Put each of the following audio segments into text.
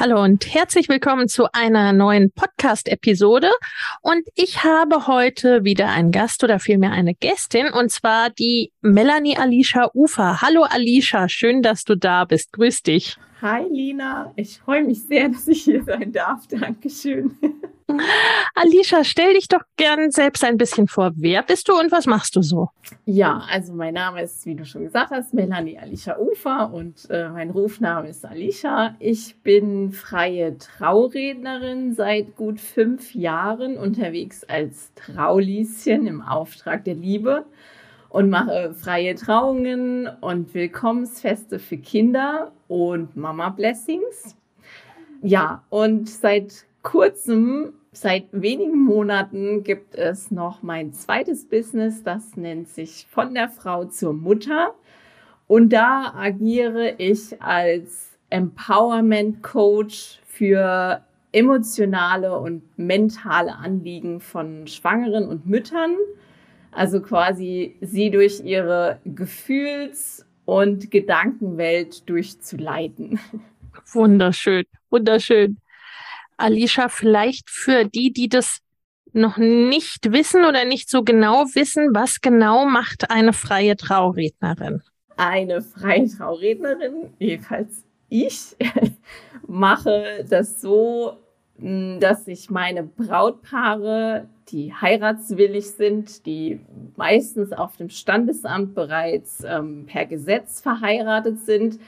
Hallo und herzlich willkommen zu einer neuen Podcast-Episode. Und ich habe heute wieder einen Gast oder vielmehr eine Gästin und zwar die Melanie Alicia Ufer. Hallo Alicia, schön, dass du da bist. Grüß dich. Hi Lina, ich freue mich sehr, dass ich hier sein darf. Dankeschön. Alicia, stell dich doch gern selbst ein bisschen vor. Wer bist du und was machst du so? Ja, also mein Name ist, wie du schon gesagt hast, Melanie Alicia Ufer und äh, mein Rufname ist Alicia. Ich bin freie Traurednerin seit gut fünf Jahren unterwegs als Traulieschen im Auftrag der Liebe und mache freie Trauungen und Willkommensfeste für Kinder und Mama Blessings. Ja, und seit kurzem Seit wenigen Monaten gibt es noch mein zweites Business, das nennt sich von der Frau zur Mutter. Und da agiere ich als Empowerment Coach für emotionale und mentale Anliegen von Schwangeren und Müttern. Also quasi sie durch ihre Gefühls- und Gedankenwelt durchzuleiten. Wunderschön, wunderschön. Alicia, vielleicht für die, die das noch nicht wissen oder nicht so genau wissen, was genau macht eine freie Traurednerin? Eine freie Traurednerin, jedenfalls ich, mache das so, hm, dass ich meine Brautpaare, die heiratswillig sind, die meistens auf dem Standesamt bereits ähm, per Gesetz verheiratet sind,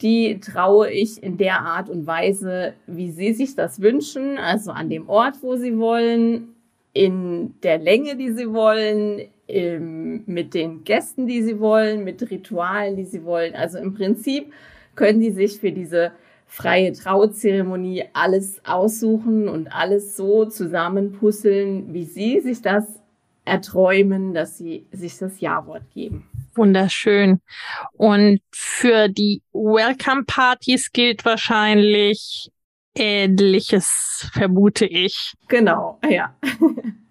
die traue ich in der Art und Weise, wie sie sich das wünschen, also an dem Ort, wo sie wollen, in der Länge, die sie wollen, im, mit den Gästen, die sie wollen, mit Ritualen, die sie wollen. Also im Prinzip können die sich für diese freie Trauzeremonie alles aussuchen und alles so zusammenpuzzeln, wie sie sich das erträumen, dass sie sich das Ja-Wort geben. Wunderschön. Und für die Welcome-Partys gilt wahrscheinlich Ähnliches, vermute ich. Genau, ja.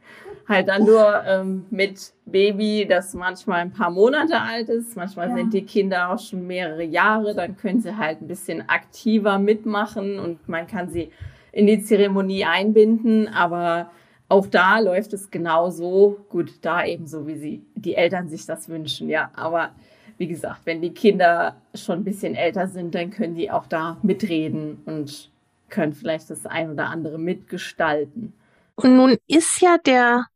halt dann nur ähm, mit Baby, das manchmal ein paar Monate alt ist. Manchmal ja. sind die Kinder auch schon mehrere Jahre. Dann können sie halt ein bisschen aktiver mitmachen und man kann sie in die Zeremonie einbinden. Aber auch da läuft es genauso gut, da eben so, wie sie, die Eltern sich das wünschen, ja. Aber wie gesagt, wenn die Kinder schon ein bisschen älter sind, dann können die auch da mitreden und können vielleicht das ein oder andere mitgestalten. Und nun ist ja der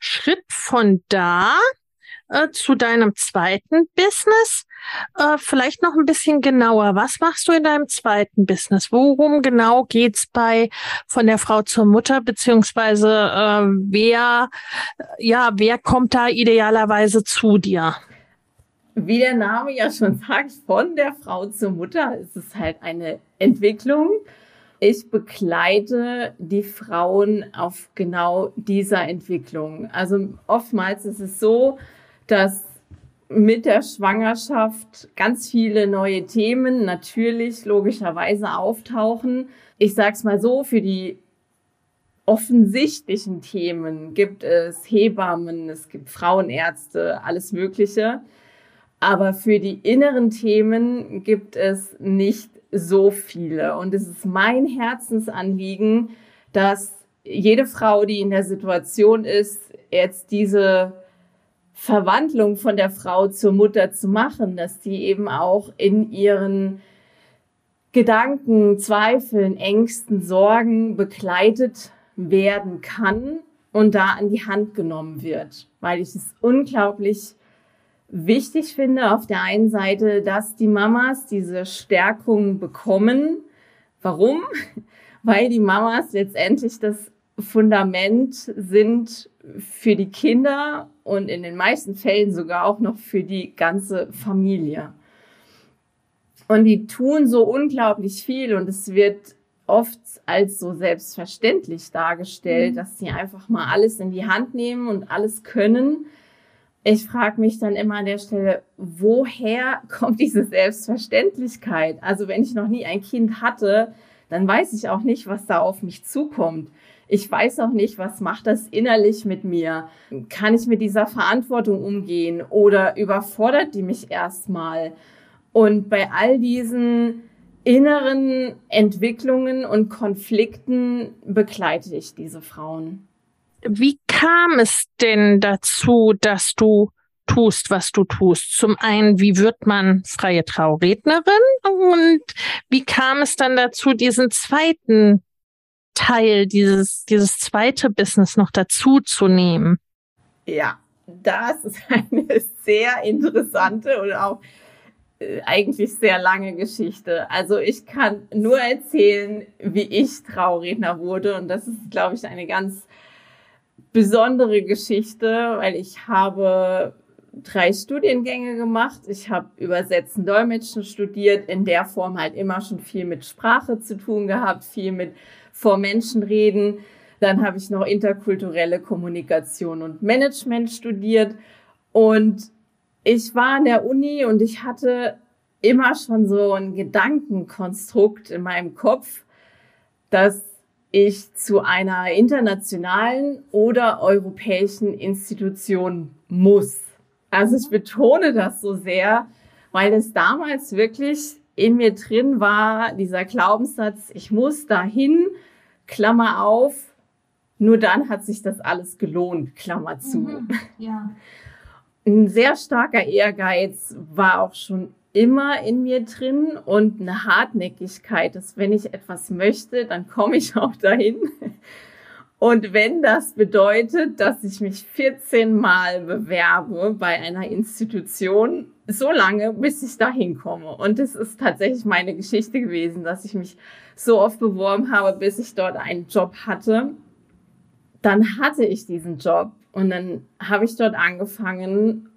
Schritt von da äh, zu deinem zweiten Business. Äh, vielleicht noch ein bisschen genauer. Was machst du in deinem zweiten Business? Worum genau geht's bei von der Frau zur Mutter beziehungsweise äh, wer ja wer kommt da idealerweise zu dir? Wie der Name ja schon sagt, von der Frau zur Mutter ist es halt eine Entwicklung. Ich begleite die Frauen auf genau dieser Entwicklung. Also oftmals ist es so, dass mit der Schwangerschaft ganz viele neue Themen natürlich logischerweise auftauchen. Ich sag's mal so, für die offensichtlichen Themen gibt es Hebammen, es gibt Frauenärzte, alles Mögliche. Aber für die inneren Themen gibt es nicht so viele. Und es ist mein Herzensanliegen, dass jede Frau, die in der Situation ist, jetzt diese Verwandlung von der Frau zur Mutter zu machen, dass die eben auch in ihren Gedanken, Zweifeln, Ängsten, Sorgen begleitet werden kann und da an die Hand genommen wird, weil ich es unglaublich wichtig finde auf der einen Seite, dass die Mamas diese Stärkung bekommen. Warum? Weil die Mamas letztendlich das Fundament sind für die Kinder und in den meisten Fällen sogar auch noch für die ganze Familie. Und die tun so unglaublich viel und es wird oft als so selbstverständlich dargestellt, mhm. dass sie einfach mal alles in die Hand nehmen und alles können. Ich frage mich dann immer an der Stelle, woher kommt diese Selbstverständlichkeit? Also wenn ich noch nie ein Kind hatte, dann weiß ich auch nicht, was da auf mich zukommt. Ich weiß auch nicht, was macht das innerlich mit mir? Kann ich mit dieser Verantwortung umgehen oder überfordert die mich erstmal? Und bei all diesen inneren Entwicklungen und Konflikten begleite ich diese Frauen. Wie kam es denn dazu, dass du tust, was du tust? Zum einen, wie wird man freie Traurednerin? Und wie kam es dann dazu, diesen zweiten Teil, dieses, dieses zweite Business noch dazu zu nehmen? Ja, das ist eine sehr interessante und auch äh, eigentlich sehr lange Geschichte. Also ich kann nur erzählen, wie ich Trauredner wurde und das ist, glaube ich, eine ganz besondere Geschichte, weil ich habe drei Studiengänge gemacht. Ich habe Übersetzen, Dolmetschen studiert, in der Form halt immer schon viel mit Sprache zu tun gehabt, viel mit vor Menschen reden. Dann habe ich noch interkulturelle Kommunikation und Management studiert und ich war an der Uni und ich hatte immer schon so ein Gedankenkonstrukt in meinem Kopf, dass ich zu einer internationalen oder europäischen Institution muss. Also ich betone das so sehr, weil es damals wirklich in mir drin war, dieser Glaubenssatz, ich muss dahin, Klammer auf, nur dann hat sich das alles gelohnt, Klammer zu. Mhm, ja. Ein sehr starker Ehrgeiz war auch schon immer in mir drin und eine Hartnäckigkeit, dass wenn ich etwas möchte, dann komme ich auch dahin. Und wenn das bedeutet, dass ich mich 14 Mal bewerbe bei einer Institution, so lange, bis ich dahin komme. Und es ist tatsächlich meine Geschichte gewesen, dass ich mich so oft beworben habe, bis ich dort einen Job hatte. Dann hatte ich diesen Job und dann habe ich dort angefangen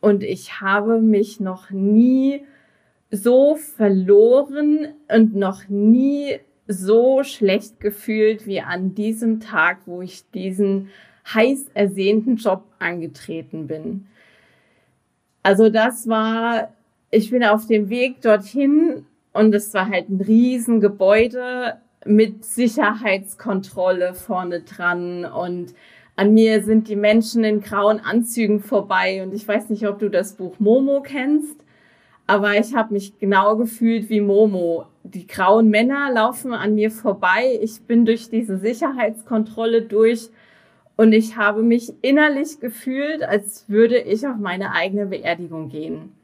und ich habe mich noch nie so verloren und noch nie so schlecht gefühlt wie an diesem Tag, wo ich diesen heiß ersehnten Job angetreten bin. Also das war, ich bin auf dem Weg dorthin und es war halt ein Riesengebäude mit Sicherheitskontrolle vorne dran und an mir sind die Menschen in grauen Anzügen vorbei und ich weiß nicht, ob du das Buch Momo kennst, aber ich habe mich genau gefühlt wie Momo. Die grauen Männer laufen an mir vorbei, ich bin durch diese Sicherheitskontrolle durch und ich habe mich innerlich gefühlt, als würde ich auf meine eigene Beerdigung gehen.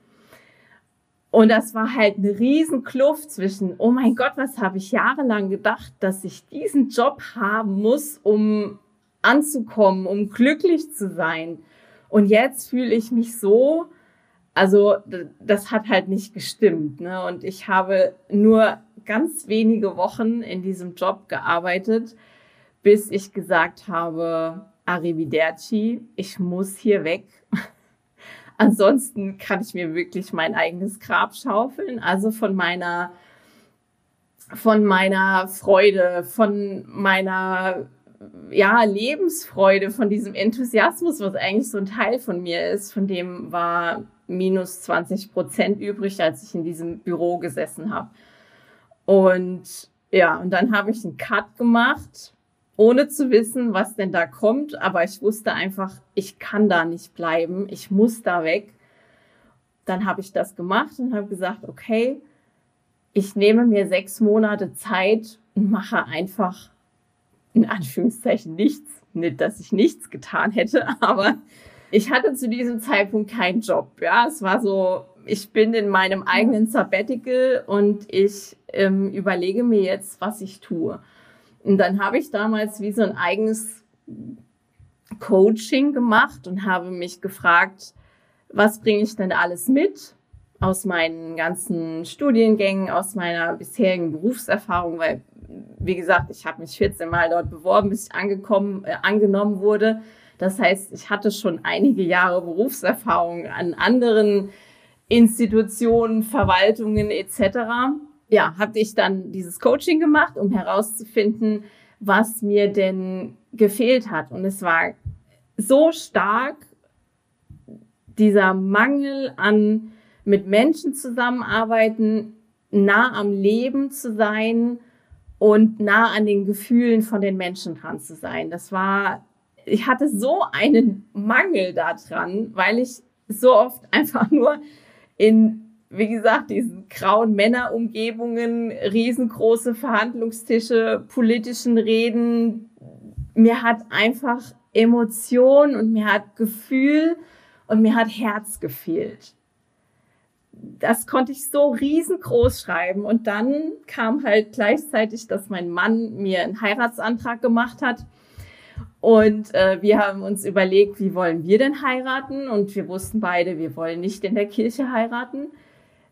Und das war halt eine riesen Kluft zwischen, oh mein Gott, was habe ich jahrelang gedacht, dass ich diesen Job haben muss, um anzukommen, um glücklich zu sein. Und jetzt fühle ich mich so, also das hat halt nicht gestimmt. Ne? Und ich habe nur ganz wenige Wochen in diesem Job gearbeitet, bis ich gesagt habe, Arrivederci, ich muss hier weg. Ansonsten kann ich mir wirklich mein eigenes Grab schaufeln. Also von meiner, von meiner Freude, von meiner ja, Lebensfreude, von diesem Enthusiasmus, was eigentlich so ein Teil von mir ist, von dem war minus 20 Prozent übrig, als ich in diesem Büro gesessen habe. Und ja, und dann habe ich einen Cut gemacht, ohne zu wissen, was denn da kommt. Aber ich wusste einfach, ich kann da nicht bleiben, ich muss da weg. Dann habe ich das gemacht und habe gesagt, okay, ich nehme mir sechs Monate Zeit und mache einfach in Anführungszeichen nichts. Nicht, dass ich nichts getan hätte, aber ich hatte zu diesem Zeitpunkt keinen Job. Ja, es war so, ich bin in meinem eigenen Sabbatical und ich ähm, überlege mir jetzt, was ich tue. Und dann habe ich damals wie so ein eigenes Coaching gemacht und habe mich gefragt, was bringe ich denn alles mit aus meinen ganzen Studiengängen, aus meiner bisherigen Berufserfahrung, weil, wie gesagt, ich habe mich 14 Mal dort beworben, bis ich angekommen, äh, angenommen wurde. Das heißt, ich hatte schon einige Jahre Berufserfahrung an anderen Institutionen, Verwaltungen etc. Ja, habe ich dann dieses Coaching gemacht, um herauszufinden, was mir denn gefehlt hat. Und es war so stark dieser Mangel an mit Menschen zusammenarbeiten, nah am Leben zu sein und nah an den Gefühlen von den Menschen dran zu sein. Das war, ich hatte so einen Mangel daran, weil ich so oft einfach nur in, wie gesagt, diesen grauen Männerumgebungen, riesengroße Verhandlungstische, politischen Reden, mir hat einfach Emotion und mir hat Gefühl und mir hat Herz gefehlt. Das konnte ich so riesengroß schreiben. Und dann kam halt gleichzeitig, dass mein Mann mir einen Heiratsantrag gemacht hat. Und äh, wir haben uns überlegt, wie wollen wir denn heiraten? Und wir wussten beide, wir wollen nicht in der Kirche heiraten.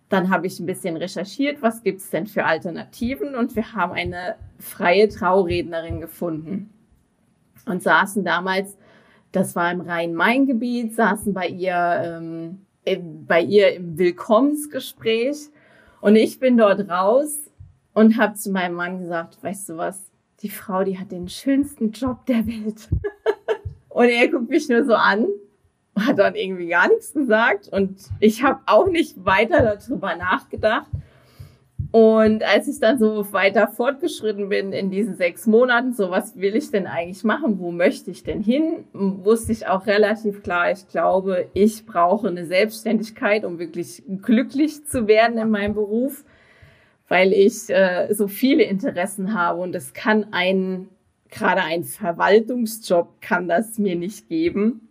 Dann habe ich ein bisschen recherchiert, was gibt es denn für Alternativen? Und wir haben eine freie Traurednerin gefunden und saßen damals, das war im Rhein-Main-Gebiet, saßen bei ihr, ähm, bei ihr im Willkommensgespräch und ich bin dort raus und habe zu meinem Mann gesagt, weißt du was, die Frau, die hat den schönsten Job der Welt. und er guckt mich nur so an, hat dann irgendwie gar nichts gesagt und ich habe auch nicht weiter darüber nachgedacht. Und als ich dann so weiter fortgeschritten bin in diesen sechs Monaten, so was will ich denn eigentlich machen? Wo möchte ich denn hin? Wusste ich auch relativ klar, ich glaube, ich brauche eine Selbstständigkeit, um wirklich glücklich zu werden in meinem Beruf, weil ich äh, so viele Interessen habe und es kann ein, gerade ein Verwaltungsjob kann das mir nicht geben.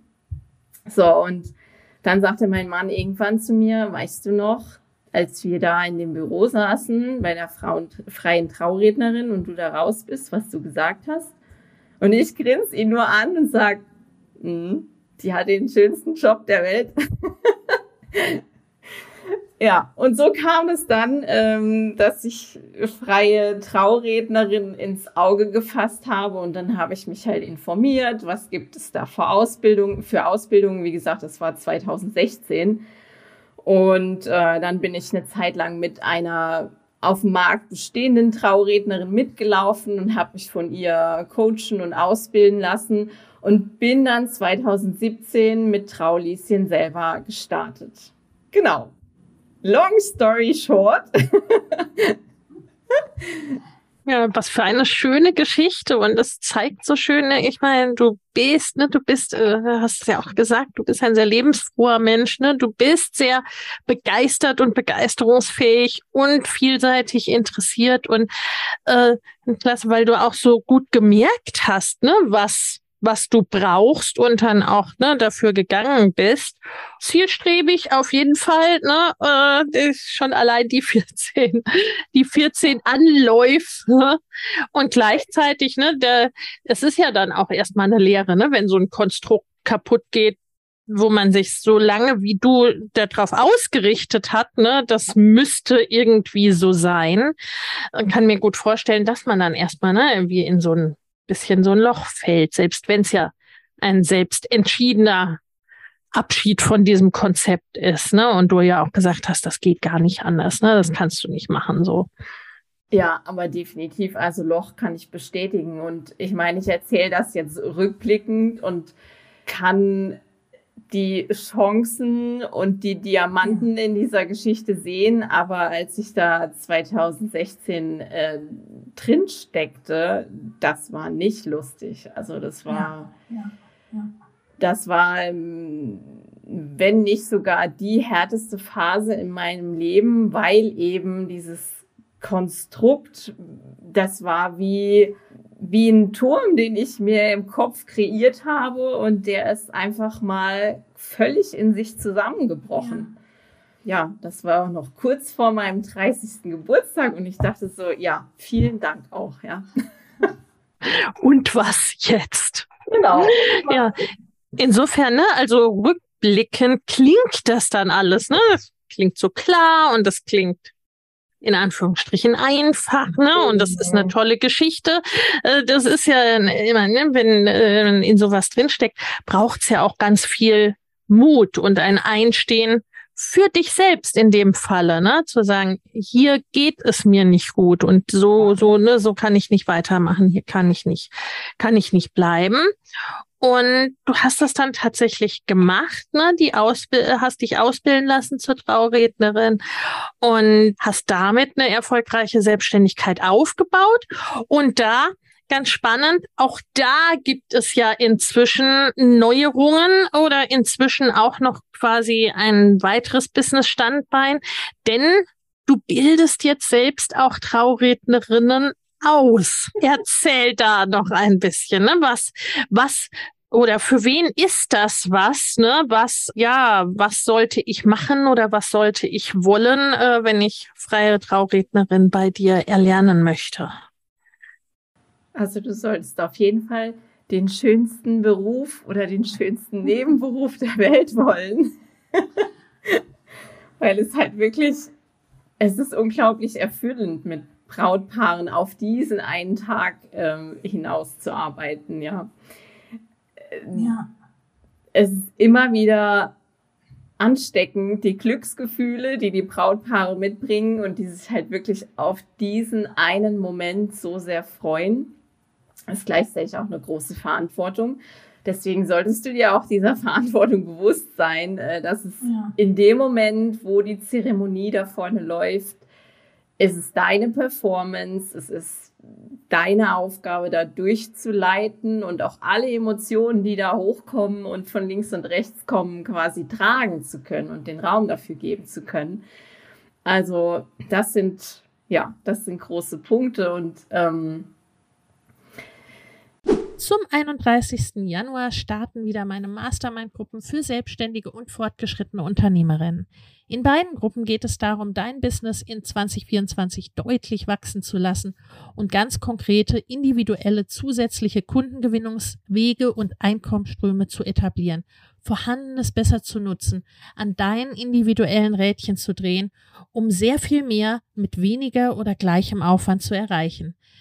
So, und dann sagte mein Mann irgendwann zu mir, weißt du noch, als wir da in dem Büro saßen bei der Frauen, freien Traurednerin und du da raus bist, was du gesagt hast. Und ich grinse ihn nur an und sag, hm, die hat den schönsten Job der Welt. ja, und so kam es dann, ähm, dass ich freie Traurednerin ins Auge gefasst habe und dann habe ich mich halt informiert, was gibt es da für Ausbildung, für Ausbildungen. Wie gesagt, das war 2016 und äh, dann bin ich eine Zeit lang mit einer auf dem Markt bestehenden Traurednerin mitgelaufen und habe mich von ihr coachen und ausbilden lassen und bin dann 2017 mit Traulieschen selber gestartet. Genau. Long story short. Ja, was für eine schöne Geschichte und das zeigt so schön, ne? ich meine, du bist, ne, du bist, äh, hast ja auch gesagt, du bist ein sehr lebensfroher Mensch, ne, du bist sehr begeistert und begeisterungsfähig und vielseitig interessiert und äh, klasse, weil du auch so gut gemerkt hast, ne, was was du brauchst und dann auch ne, dafür gegangen bist. Zielstrebig auf jeden Fall, ne, äh, schon allein die 14, die 14 Anläufe und gleichzeitig, ne, der, es ist ja dann auch erstmal eine Lehre, ne, wenn so ein Konstrukt kaputt geht, wo man sich so lange wie du darauf ausgerichtet hat, ne, das müsste irgendwie so sein. kann mir gut vorstellen, dass man dann erstmal ne, irgendwie in so ein bisschen so ein Loch fällt, selbst wenn es ja ein selbst entschiedener Abschied von diesem Konzept ist, ne? Und du ja auch gesagt hast, das geht gar nicht anders, ne? Das kannst du nicht machen, so. Ja, aber definitiv, also Loch kann ich bestätigen. Und ich meine, ich erzähle das jetzt rückblickend und kann die Chancen und die Diamanten in dieser Geschichte sehen. Aber als ich da 2016 äh, drin steckte, das war nicht lustig. Also das war, ja, ja, das war, ähm, wenn nicht sogar die härteste Phase in meinem Leben, weil eben dieses Konstrukt, das war wie wie ein Turm, den ich mir im Kopf kreiert habe und der ist einfach mal völlig in sich zusammengebrochen. Ja. ja, das war auch noch kurz vor meinem 30. Geburtstag und ich dachte so, ja, vielen Dank auch, ja. Und was jetzt? Genau. Ja, insofern, ne, also rückblickend klingt das dann alles, ne? Das klingt so klar und das klingt in Anführungsstrichen einfach, ne? Und das ist eine tolle Geschichte. Äh, das ist ja immer, ne, wenn äh, in sowas drinsteckt, braucht's ja auch ganz viel Mut und ein Einstehen für dich selbst in dem Falle, ne, zu sagen, hier geht es mir nicht gut und so, so, ne, so kann ich nicht weitermachen, hier kann ich nicht, kann ich nicht bleiben. Und du hast das dann tatsächlich gemacht, ne? Die Ausbild hast dich ausbilden lassen zur Traurednerin und hast damit eine erfolgreiche Selbstständigkeit aufgebaut. Und da ganz spannend. Auch da gibt es ja inzwischen Neuerungen oder inzwischen auch noch quasi ein weiteres Business-Standbein, denn du bildest jetzt selbst auch Traurednerinnen aus? Erzähl da noch ein bisschen, ne? Was, was oder für wen ist das was, ne? Was, ja, was sollte ich machen oder was sollte ich wollen, äh, wenn ich freie Traurednerin bei dir erlernen möchte? Also du solltest auf jeden Fall den schönsten Beruf oder den schönsten Nebenberuf der Welt wollen. Weil es halt wirklich, es ist unglaublich erfüllend mit Brautpaaren auf diesen einen Tag ähm, hinauszuarbeiten, ja. Ja. Es ist immer wieder ansteckend, die Glücksgefühle, die die Brautpaare mitbringen und die sich halt wirklich auf diesen einen Moment so sehr freuen. Das ist gleichzeitig auch eine große Verantwortung. Deswegen solltest du dir auch dieser Verantwortung bewusst sein, äh, dass es ja. in dem Moment, wo die Zeremonie da vorne läuft, es ist deine Performance, es ist deine Aufgabe, da durchzuleiten und auch alle Emotionen, die da hochkommen und von links und rechts kommen, quasi tragen zu können und den Raum dafür geben zu können. Also das sind ja, das sind große Punkte und ähm, zum 31. Januar starten wieder meine Mastermind-Gruppen für selbstständige und fortgeschrittene Unternehmerinnen. In beiden Gruppen geht es darum, dein Business in 2024 deutlich wachsen zu lassen und ganz konkrete, individuelle, zusätzliche Kundengewinnungswege und Einkommensströme zu etablieren, Vorhandenes besser zu nutzen, an deinen individuellen Rädchen zu drehen, um sehr viel mehr mit weniger oder gleichem Aufwand zu erreichen.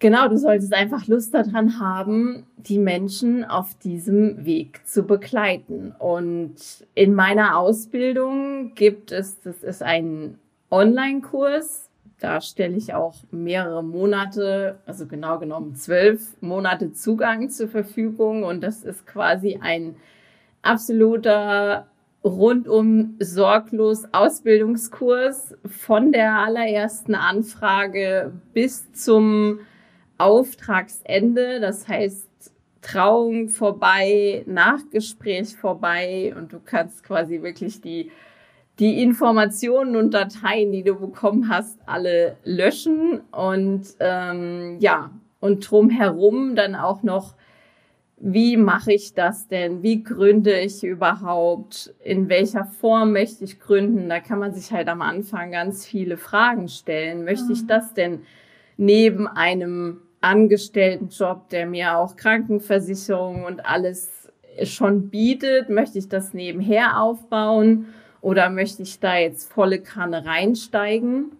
Genau, du solltest einfach Lust daran haben, die Menschen auf diesem Weg zu begleiten. Und in meiner Ausbildung gibt es, das ist ein Online-Kurs. Da stelle ich auch mehrere Monate, also genau genommen zwölf Monate Zugang zur Verfügung. Und das ist quasi ein absoluter rundum sorglos Ausbildungskurs von der allerersten Anfrage bis zum Auftragsende, das heißt Trauung vorbei, Nachgespräch vorbei und du kannst quasi wirklich die, die Informationen und Dateien, die du bekommen hast, alle löschen und ähm, ja, und drumherum dann auch noch, wie mache ich das denn? Wie gründe ich überhaupt? In welcher Form möchte ich gründen? Da kann man sich halt am Anfang ganz viele Fragen stellen. Möchte ich mhm. das denn neben einem Angestelltenjob, der mir auch Krankenversicherung und alles schon bietet? Möchte ich das nebenher aufbauen oder möchte ich da jetzt volle Kanne reinsteigen?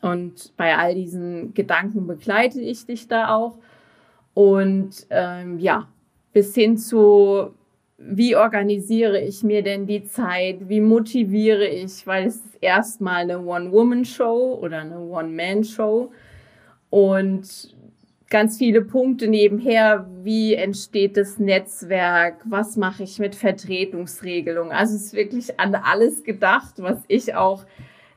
Und bei all diesen Gedanken begleite ich dich da auch. Und ähm, ja, bis hin zu, wie organisiere ich mir denn die Zeit? Wie motiviere ich? Weil es ist erstmal eine One-Woman-Show oder eine One-Man-Show. und ganz viele Punkte nebenher. Wie entsteht das Netzwerk? Was mache ich mit Vertretungsregelungen? Also es ist wirklich an alles gedacht, was ich auch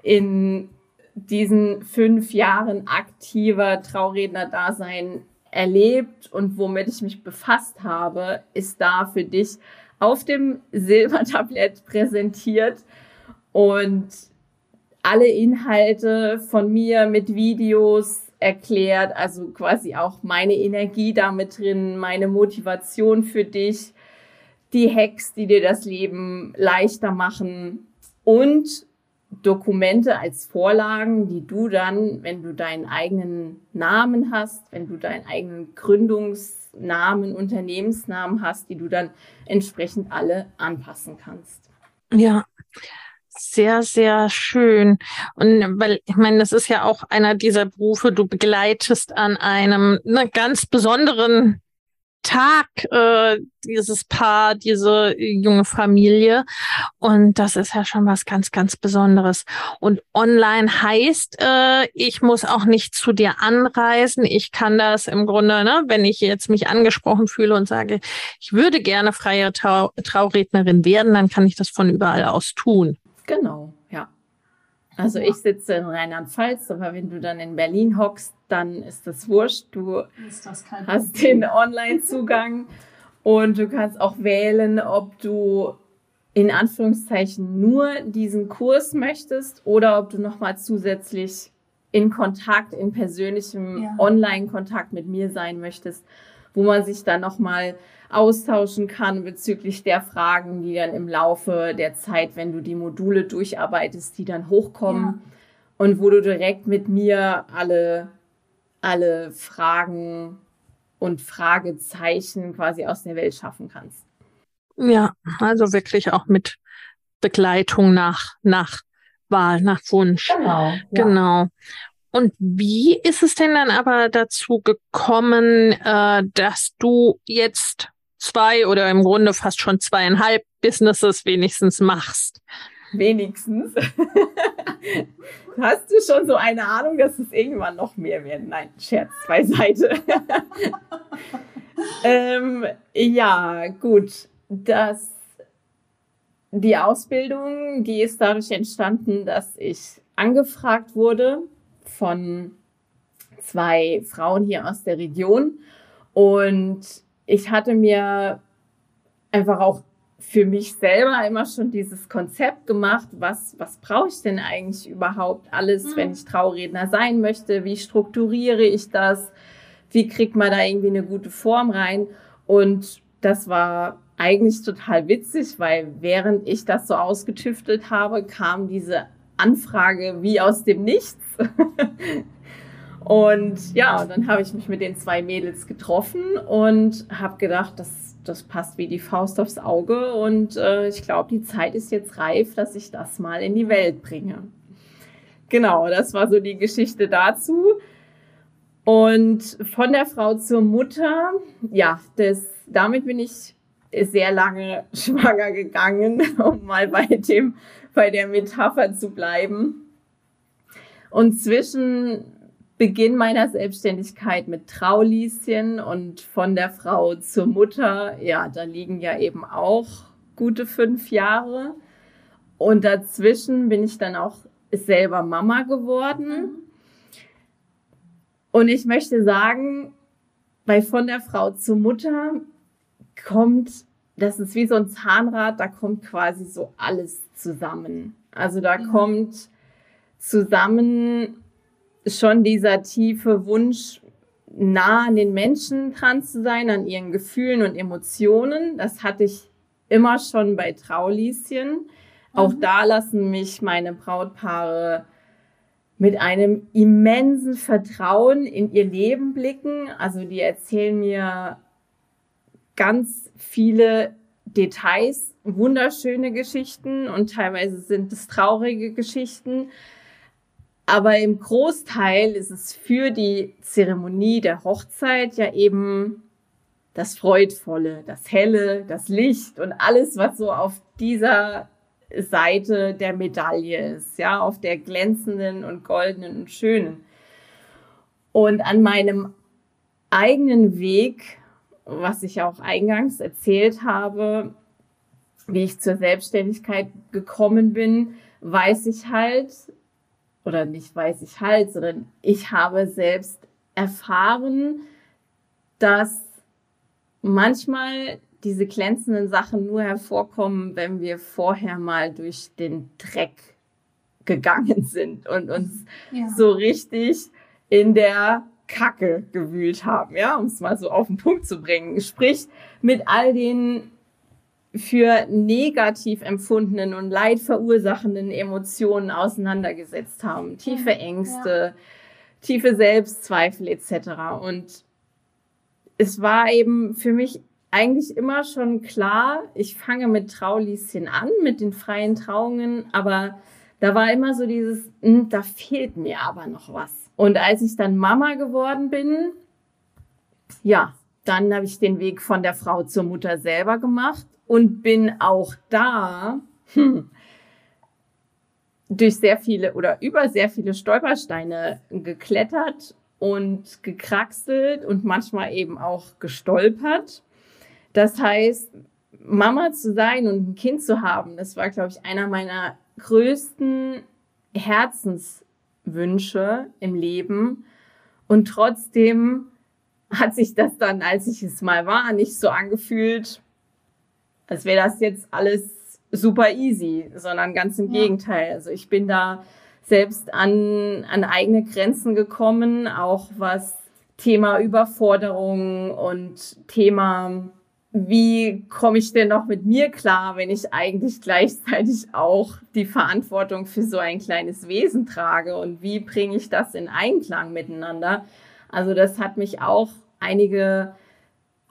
in diesen fünf Jahren aktiver Trauredner-Dasein erlebt und womit ich mich befasst habe, ist da für dich auf dem Silbertablett präsentiert und alle Inhalte von mir mit Videos erklärt, also quasi auch meine Energie damit drin, meine Motivation für dich, die Hacks, die dir das Leben leichter machen und Dokumente als Vorlagen, die du dann, wenn du deinen eigenen Namen hast, wenn du deinen eigenen Gründungsnamen, Unternehmensnamen hast, die du dann entsprechend alle anpassen kannst. Ja, sehr, sehr schön. Und weil, ich meine, das ist ja auch einer dieser Berufe, du begleitest an einem ne, ganz besonderen Tag äh, dieses Paar, diese junge Familie. Und das ist ja schon was ganz, ganz Besonderes. Und online heißt, äh, ich muss auch nicht zu dir anreisen. Ich kann das im Grunde, ne, wenn ich jetzt mich angesprochen fühle und sage, ich würde gerne freie Trau Traurednerin werden, dann kann ich das von überall aus tun. Genau, ja. Also ich sitze in Rheinland-Pfalz, aber wenn du dann in Berlin hockst, dann ist das wurscht. Du hast den Online-Zugang und du kannst auch wählen, ob du in Anführungszeichen nur diesen Kurs möchtest oder ob du nochmal zusätzlich in Kontakt, in persönlichem ja. Online-Kontakt mit mir sein möchtest, wo man sich dann nochmal austauschen kann bezüglich der Fragen, die dann im Laufe der Zeit, wenn du die Module durcharbeitest, die dann hochkommen ja. und wo du direkt mit mir alle alle Fragen und Fragezeichen quasi aus der Welt schaffen kannst. Ja, also wirklich auch mit Begleitung nach, nach Wahl, nach Wunsch. Genau. Ja. Und wie ist es denn dann aber dazu gekommen, äh, dass du jetzt zwei oder im Grunde fast schon zweieinhalb Businesses wenigstens machst? Wenigstens. Hast du schon so eine Ahnung, dass es irgendwann noch mehr werden? Nein, Scherz beiseite. ähm, ja, gut. Das, die Ausbildung, die ist dadurch entstanden, dass ich angefragt wurde von zwei Frauen hier aus der Region. Und ich hatte mir einfach auch für mich selber immer schon dieses Konzept gemacht, was, was brauche ich denn eigentlich überhaupt alles, mhm. wenn ich Trauredner sein möchte, wie strukturiere ich das, wie kriegt man da irgendwie eine gute Form rein und das war eigentlich total witzig, weil während ich das so ausgetüftelt habe, kam diese Anfrage wie aus dem Nichts. und ja, dann habe ich mich mit den zwei Mädels getroffen und habe gedacht, das das passt wie die Faust aufs Auge und äh, ich glaube, die Zeit ist jetzt reif, dass ich das mal in die Welt bringe. Genau, das war so die Geschichte dazu. Und von der Frau zur Mutter, ja, das, damit bin ich sehr lange schwanger gegangen, um mal bei dem, bei der Metapher zu bleiben. Und zwischen Beginn meiner Selbstständigkeit mit Traulieschen und von der Frau zur Mutter, ja, da liegen ja eben auch gute fünf Jahre. Und dazwischen bin ich dann auch selber Mama geworden. Und ich möchte sagen, bei von der Frau zur Mutter kommt, das ist wie so ein Zahnrad, da kommt quasi so alles zusammen. Also da mhm. kommt zusammen schon dieser tiefe Wunsch, nah an den Menschen dran zu sein, an ihren Gefühlen und Emotionen. Das hatte ich immer schon bei Traulieschen. Auch mhm. da lassen mich meine Brautpaare mit einem immensen Vertrauen in ihr Leben blicken. Also die erzählen mir ganz viele Details, wunderschöne Geschichten und teilweise sind es traurige Geschichten. Aber im Großteil ist es für die Zeremonie der Hochzeit ja eben das Freudvolle, das Helle, das Licht und alles, was so auf dieser Seite der Medaille ist, ja, auf der glänzenden und goldenen und schönen. Und an meinem eigenen Weg, was ich auch eingangs erzählt habe, wie ich zur Selbstständigkeit gekommen bin, weiß ich halt, oder nicht weiß ich halt, sondern ich habe selbst erfahren, dass manchmal diese glänzenden Sachen nur hervorkommen, wenn wir vorher mal durch den Dreck gegangen sind und uns ja. so richtig in der Kacke gewühlt haben, ja, um es mal so auf den Punkt zu bringen. Sprich, mit all den für negativ empfundenen und leidverursachenden Emotionen auseinandergesetzt haben. Tiefe Ängste, ja. tiefe Selbstzweifel etc. Und es war eben für mich eigentlich immer schon klar, ich fange mit Traulieschen an, mit den freien Trauungen, aber da war immer so dieses, hm, da fehlt mir aber noch was. Und als ich dann Mama geworden bin, ja, dann habe ich den Weg von der Frau zur Mutter selber gemacht und bin auch da hm, durch sehr viele oder über sehr viele Stolpersteine geklettert und gekraxelt und manchmal eben auch gestolpert. Das heißt, Mama zu sein und ein Kind zu haben, das war, glaube ich, einer meiner größten Herzenswünsche im Leben. Und trotzdem hat sich das dann, als ich es mal war, nicht so angefühlt, als wäre das jetzt alles super easy, sondern ganz im ja. Gegenteil. Also ich bin da selbst an, an eigene Grenzen gekommen, auch was Thema Überforderung und Thema wie komme ich denn noch mit mir klar, wenn ich eigentlich gleichzeitig auch die Verantwortung für so ein kleines Wesen trage und wie bringe ich das in Einklang miteinander? Also das hat mich auch einige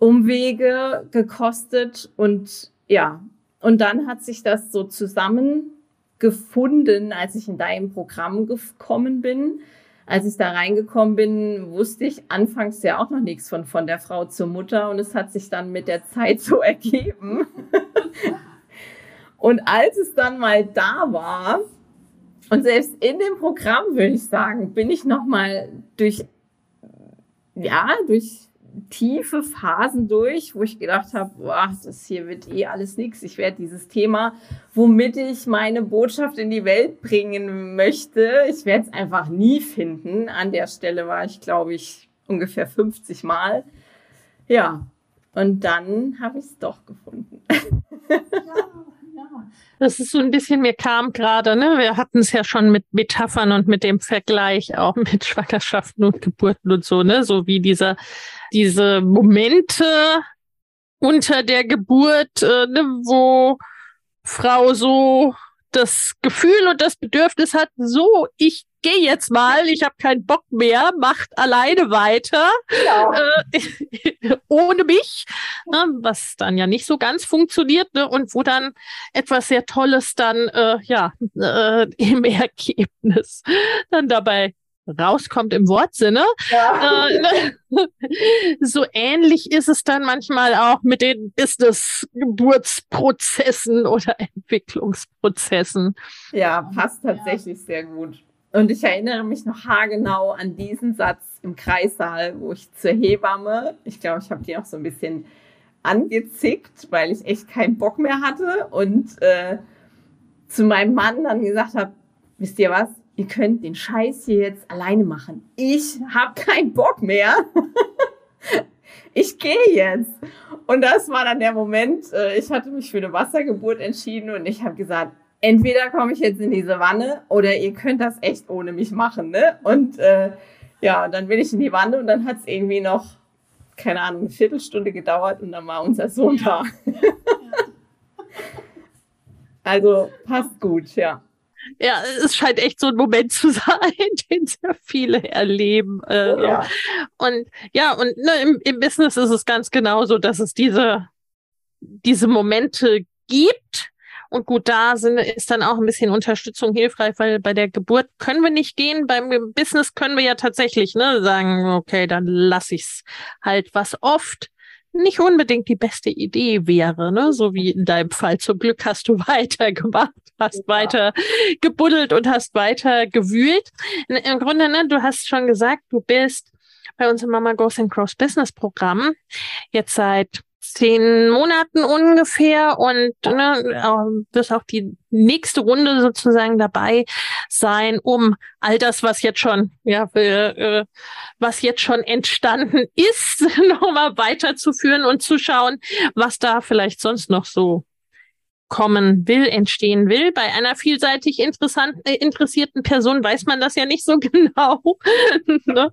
Umwege gekostet und ja, und dann hat sich das so zusammengefunden, als ich in deinem Programm gekommen bin als ich da reingekommen bin, wusste ich anfangs ja auch noch nichts von, von der Frau zur Mutter und es hat sich dann mit der Zeit so ergeben. und als es dann mal da war, und selbst in dem Programm, würde ich sagen, bin ich nochmal durch, ja, durch tiefe Phasen durch, wo ich gedacht habe, boah, das hier wird eh alles nichts. Ich werde dieses Thema, womit ich meine Botschaft in die Welt bringen möchte, ich werde es einfach nie finden. An der Stelle war ich, glaube ich, ungefähr 50 Mal. Ja, und dann habe ich es doch gefunden. Ja. Das ist so ein bisschen, mir kam gerade, ne, wir hatten es ja schon mit Metaphern und mit dem Vergleich auch mit Schwangerschaften und Geburten und so, ne, so wie dieser, diese Momente unter der Geburt, äh, ne, wo Frau so das Gefühl und das Bedürfnis hat, so, ich gehe jetzt mal, ich habe keinen Bock mehr, macht alleine weiter, ja. äh, ohne mich, ne, was dann ja nicht so ganz funktioniert ne, und wo dann etwas sehr Tolles dann äh, ja äh, im Ergebnis dann dabei rauskommt im Wortsinne. Ja. Äh, so ähnlich ist es dann manchmal auch mit den Business-Geburtsprozessen oder Entwicklungsprozessen. Ja, passt tatsächlich ja. sehr gut. Und ich erinnere mich noch haargenau an diesen Satz im Kreissaal, wo ich zur Hebamme, ich glaube, ich habe die auch so ein bisschen angezickt, weil ich echt keinen Bock mehr hatte und äh, zu meinem Mann dann gesagt habe, wisst ihr was, ihr könnt den Scheiß hier jetzt alleine machen. Ich habe keinen Bock mehr. ich gehe jetzt. Und das war dann der Moment, äh, ich hatte mich für eine Wassergeburt entschieden und ich habe gesagt, entweder komme ich jetzt in diese Wanne oder ihr könnt das echt ohne mich machen. Ne? Und äh, ja, dann bin ich in die Wanne und dann hat es irgendwie noch, keine Ahnung, eine Viertelstunde gedauert und dann war unser Sohn ja. da. also passt gut, ja. Ja, es scheint echt so ein Moment zu sein, den sehr viele erleben. Äh, ja. Und ja, und ne, im, im Business ist es ganz genauso, dass es diese, diese Momente gibt. Und gut, da sind, ist dann auch ein bisschen Unterstützung hilfreich, weil bei der Geburt können wir nicht gehen. Beim Business können wir ja tatsächlich ne, sagen, okay, dann lass ich's halt was oft nicht unbedingt die beste Idee wäre, ne? So wie in deinem Fall. Zum Glück hast du weitergemacht, hast ja. weiter gebuddelt und hast weiter gewühlt. Im Grunde, ne, du hast schon gesagt, du bist bei uns im Mama Goes and Cross Business Programm jetzt seit zehn Monaten ungefähr und ne, wirst auch die nächste Runde sozusagen dabei sein, um all das, was jetzt schon, ja, äh, was jetzt schon entstanden ist, nochmal weiterzuführen und zu schauen, was da vielleicht sonst noch so kommen will, entstehen will. Bei einer vielseitig interessant, äh, interessierten Person weiß man das ja nicht so genau. ne?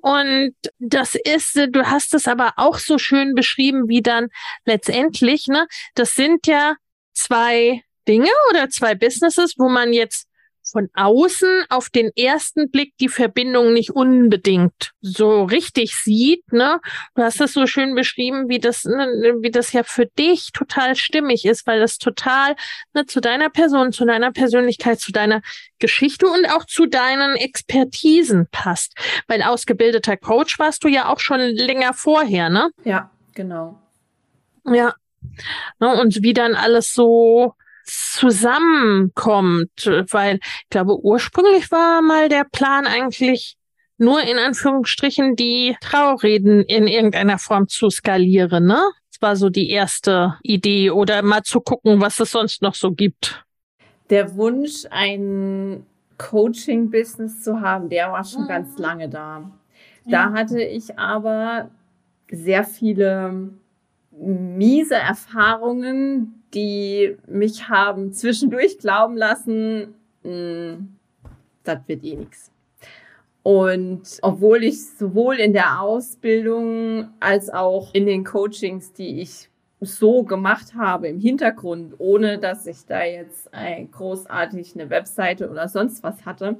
Und das ist, du hast es aber auch so schön beschrieben, wie dann letztendlich, ne, das sind ja zwei Dinge oder zwei Businesses, wo man jetzt von außen auf den ersten Blick die Verbindung nicht unbedingt so richtig sieht, ne? Du hast das so schön beschrieben, wie das, ne, wie das ja für dich total stimmig ist, weil das total ne, zu deiner Person, zu deiner Persönlichkeit, zu deiner Geschichte und auch zu deinen Expertisen passt. Weil ausgebildeter Coach warst du ja auch schon länger vorher, ne? Ja, genau. Ja. Ne, und wie dann alles so zusammenkommt, weil ich glaube, ursprünglich war mal der Plan eigentlich nur in Anführungsstrichen die Traureden in irgendeiner Form zu skalieren, ne? Das war so die erste Idee oder mal zu gucken, was es sonst noch so gibt. Der Wunsch, ein Coaching-Business zu haben, der war schon mhm. ganz lange da. Da hatte ich aber sehr viele miese Erfahrungen, die mich haben zwischendurch glauben lassen, hm, das wird eh nichts. Und obwohl ich sowohl in der Ausbildung als auch in den Coachings, die ich so gemacht habe im Hintergrund, ohne dass ich da jetzt ein, großartig eine Webseite oder sonst was hatte,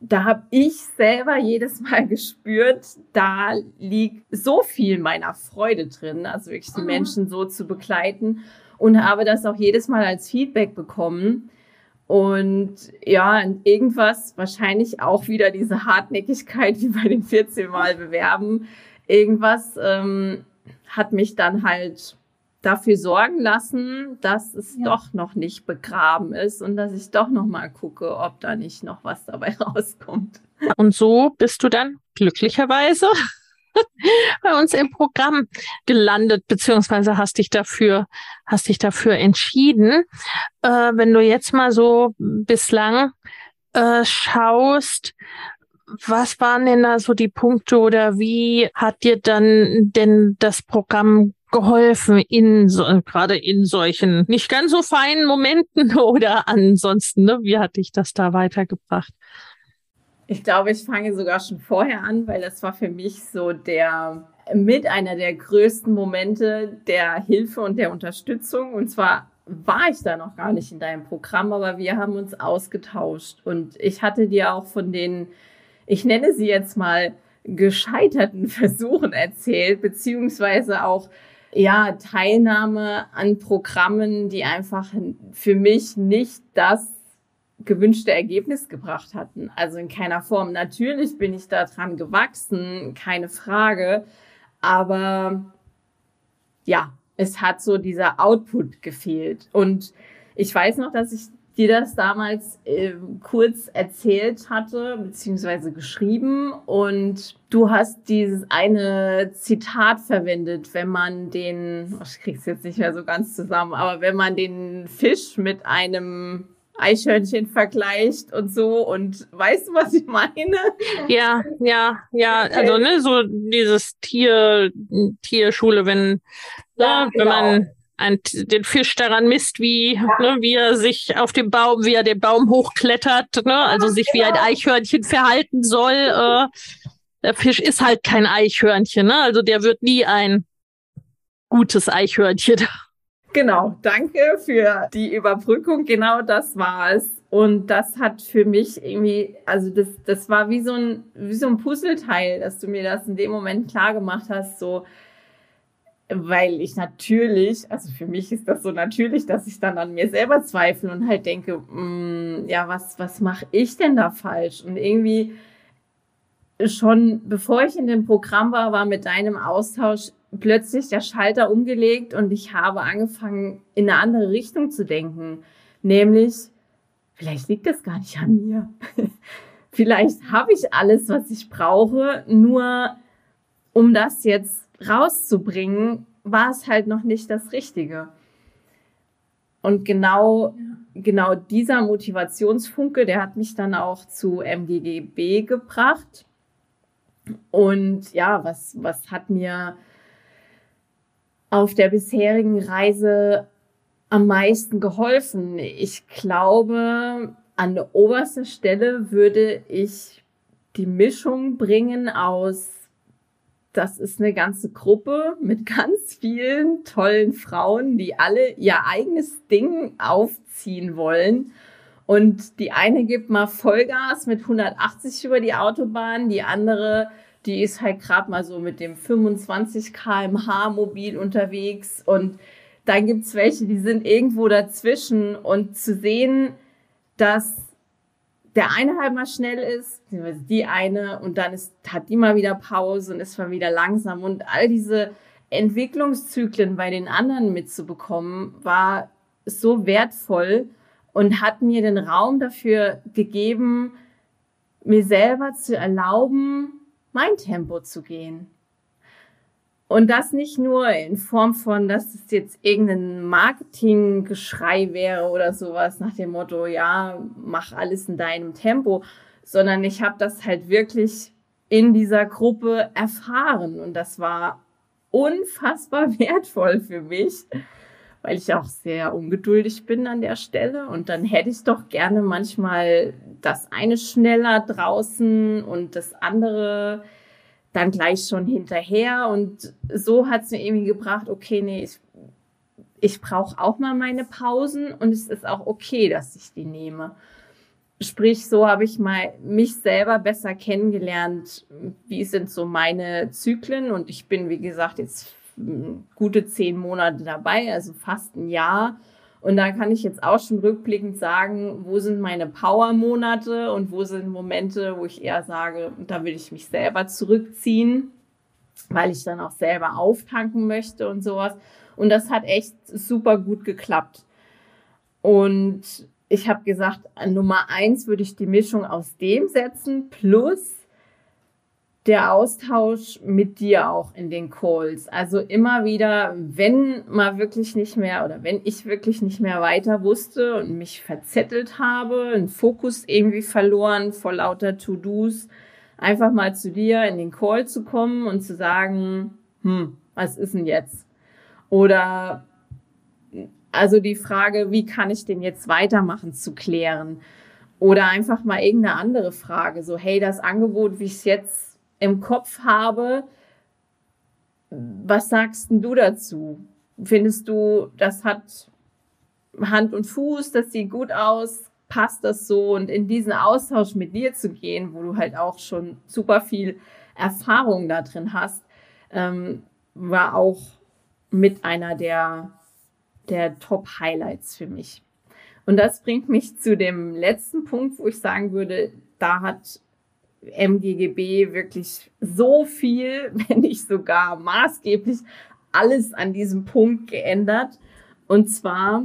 da habe ich selber jedes Mal gespürt, da liegt so viel meiner Freude drin, also wirklich die mhm. Menschen so zu begleiten und habe das auch jedes Mal als Feedback bekommen. Und ja, irgendwas, wahrscheinlich auch wieder diese Hartnäckigkeit wie bei den 14 Mal bewerben. Irgendwas ähm, hat mich dann halt dafür sorgen lassen, dass es ja. doch noch nicht begraben ist und dass ich doch noch mal gucke, ob da nicht noch was dabei rauskommt. Und so bist du dann glücklicherweise bei uns im Programm gelandet, beziehungsweise hast dich dafür, hast dich dafür entschieden. Äh, wenn du jetzt mal so bislang äh, schaust, was waren denn da so die Punkte oder wie hat dir dann denn das Programm geholfen in so, gerade in solchen nicht ganz so feinen Momenten oder ansonsten, ne? Wie hat dich das da weitergebracht? Ich glaube, ich fange sogar schon vorher an, weil das war für mich so der mit einer der größten Momente der Hilfe und der Unterstützung. Und zwar war ich da noch gar nicht in deinem Programm, aber wir haben uns ausgetauscht. Und ich hatte dir auch von den, ich nenne sie jetzt mal, gescheiterten Versuchen erzählt, beziehungsweise auch ja, Teilnahme an Programmen, die einfach für mich nicht das gewünschte Ergebnis gebracht hatten. Also in keiner Form. Natürlich bin ich daran gewachsen, keine Frage. Aber ja, es hat so dieser Output gefehlt. Und ich weiß noch, dass ich dir das damals äh, kurz erzählt hatte, beziehungsweise geschrieben. Und du hast dieses eine Zitat verwendet, wenn man den, oh, ich krieg's jetzt nicht mehr so ganz zusammen, aber wenn man den Fisch mit einem Eichhörnchen vergleicht und so und weißt du, was ich meine? Ja, ja, ja, also ne, so dieses Tier, Tierschule, wenn, ja, ne, genau. wenn man ein, den Fisch daran misst, wie, ja. ne, wie er sich auf dem Baum, wie er den Baum hochklettert, ne, also sich wie ein genau. Eichhörnchen verhalten soll. Äh, der Fisch ist halt kein Eichhörnchen, ne? Also der wird nie ein gutes Eichhörnchen. Genau, danke für die Überbrückung. Genau das war es. Und das hat für mich irgendwie, also das, das war wie so ein, wie so ein Puzzleteil, dass du mir das in dem Moment klar gemacht hast, so, weil ich natürlich, also für mich ist das so natürlich, dass ich dann an mir selber zweifle und halt denke, mh, mm, ja, was, was mache ich denn da falsch? Und irgendwie schon bevor ich in dem Programm war, war mit deinem Austausch plötzlich der Schalter umgelegt und ich habe angefangen, in eine andere Richtung zu denken. Nämlich, vielleicht liegt das gar nicht an mir. vielleicht habe ich alles, was ich brauche, nur um das jetzt rauszubringen, war es halt noch nicht das Richtige. Und genau, ja. genau dieser Motivationsfunke, der hat mich dann auch zu MGGB gebracht. Und ja, was, was hat mir auf der bisherigen Reise am meisten geholfen? Ich glaube, an oberster Stelle würde ich die Mischung bringen aus, das ist eine ganze Gruppe mit ganz vielen tollen Frauen, die alle ihr eigenes Ding aufziehen wollen. Und die eine gibt mal Vollgas mit 180 über die Autobahn, die andere die ist halt gerade mal so mit dem 25 km/h mobil unterwegs und dann gibt es welche, die sind irgendwo dazwischen und zu sehen, dass der eine halt mal schnell ist, die eine und dann ist, hat die mal wieder Pause und ist mal wieder langsam und all diese Entwicklungszyklen bei den anderen mitzubekommen, war so wertvoll und hat mir den Raum dafür gegeben, mir selber zu erlauben, mein Tempo zu gehen. Und das nicht nur in Form von, dass es jetzt irgendein Marketinggeschrei wäre oder sowas nach dem Motto, ja, mach alles in deinem Tempo, sondern ich habe das halt wirklich in dieser Gruppe erfahren. Und das war unfassbar wertvoll für mich, weil ich auch sehr ungeduldig bin an der Stelle. Und dann hätte ich doch gerne manchmal das eine schneller draußen und das andere dann gleich schon hinterher. Und so hat es mir irgendwie gebracht, okay, nee, ich, ich brauche auch mal meine Pausen und es ist auch okay, dass ich die nehme. Sprich, so habe ich mal mich selber besser kennengelernt. Wie sind so meine Zyklen? Und ich bin, wie gesagt, jetzt gute zehn Monate dabei, also fast ein Jahr. Und da kann ich jetzt auch schon rückblickend sagen, wo sind meine Power-Monate und wo sind Momente, wo ich eher sage, da will ich mich selber zurückziehen, weil ich dann auch selber auftanken möchte und sowas. Und das hat echt super gut geklappt. Und ich habe gesagt, Nummer eins würde ich die Mischung aus dem setzen, plus der Austausch mit dir auch in den Calls. Also immer wieder, wenn mal wirklich nicht mehr oder wenn ich wirklich nicht mehr weiter wusste und mich verzettelt habe, einen Fokus irgendwie verloren vor lauter To-Dos, einfach mal zu dir in den Call zu kommen und zu sagen, hm, was ist denn jetzt? Oder also die Frage, wie kann ich denn jetzt weitermachen, zu klären. Oder einfach mal irgendeine andere Frage, so, hey, das Angebot, wie ich es jetzt im Kopf habe. Was sagst du dazu? Findest du, das hat Hand und Fuß, das sieht gut aus? Passt das so? Und in diesen Austausch mit dir zu gehen, wo du halt auch schon super viel Erfahrung da drin hast, ähm, war auch mit einer der, der Top-Highlights für mich. Und das bringt mich zu dem letzten Punkt, wo ich sagen würde, da hat MGGB wirklich so viel, wenn nicht sogar maßgeblich alles an diesem Punkt geändert. Und zwar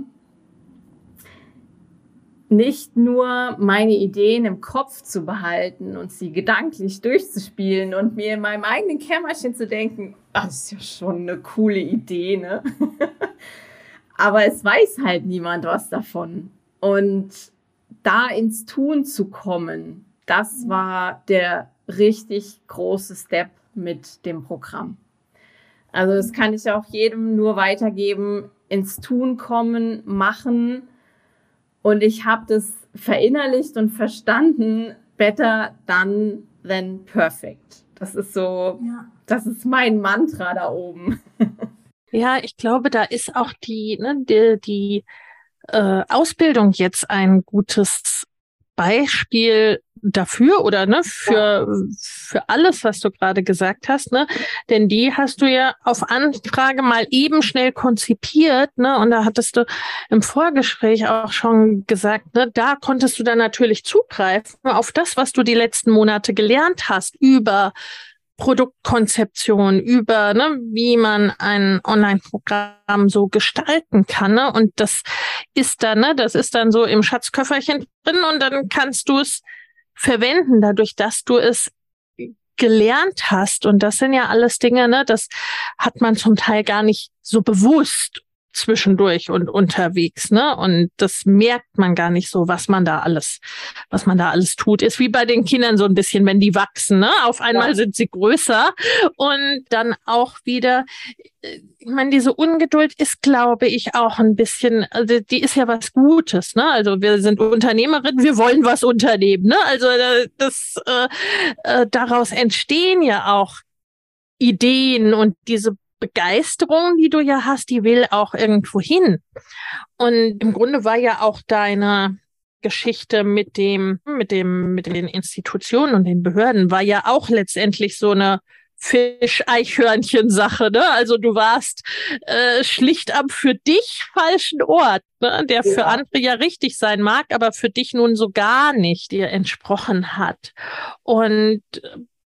nicht nur meine Ideen im Kopf zu behalten und sie gedanklich durchzuspielen und mir in meinem eigenen Kämmerchen zu denken, das ist ja schon eine coole Idee, ne? Aber es weiß halt niemand was davon. Und da ins Tun zu kommen, das war der richtig große Step mit dem Programm. Also das kann ich auch jedem nur weitergeben, ins Tun kommen, machen. Und ich habe das verinnerlicht und verstanden, better done than perfect. Das ist so, ja. das ist mein Mantra da oben. Ja, ich glaube, da ist auch die, ne, die, die äh, Ausbildung jetzt ein gutes Beispiel dafür oder ne für für alles, was du gerade gesagt hast, ne? Denn die hast du ja auf Anfrage mal eben schnell konzipiert, ne? Und da hattest du im Vorgespräch auch schon gesagt, ne? Da konntest du dann natürlich zugreifen auf das, was du die letzten Monate gelernt hast über Produktkonzeption, über, ne, wie man ein Online-Programm so gestalten kann. Ne? Und das ist dann, ne, das ist dann so im Schatzköfferchen drin und dann kannst du es verwenden, dadurch, dass du es gelernt hast. Und das sind ja alles Dinge, ne, das hat man zum Teil gar nicht so bewusst zwischendurch und unterwegs, ne? Und das merkt man gar nicht so, was man da alles, was man da alles tut. Ist wie bei den Kindern so ein bisschen, wenn die wachsen, ne? Auf einmal ja. sind sie größer und dann auch wieder, ich meine, diese Ungeduld ist, glaube ich, auch ein bisschen, also die ist ja was Gutes, ne? Also wir sind Unternehmerinnen, wir wollen was unternehmen, ne? Also äh, das äh, äh, daraus entstehen ja auch Ideen und diese Begeisterung, die du ja hast, die will auch irgendwo hin. Und im Grunde war ja auch deine Geschichte mit dem, mit dem, mit den Institutionen und den Behörden war ja auch letztendlich so eine Fisch-Eichhörnchen-Sache, ne? Also du warst äh, schlicht am für dich falschen Ort, ne? der ja. für andere ja richtig sein mag, aber für dich nun so gar nicht dir entsprochen hat. Und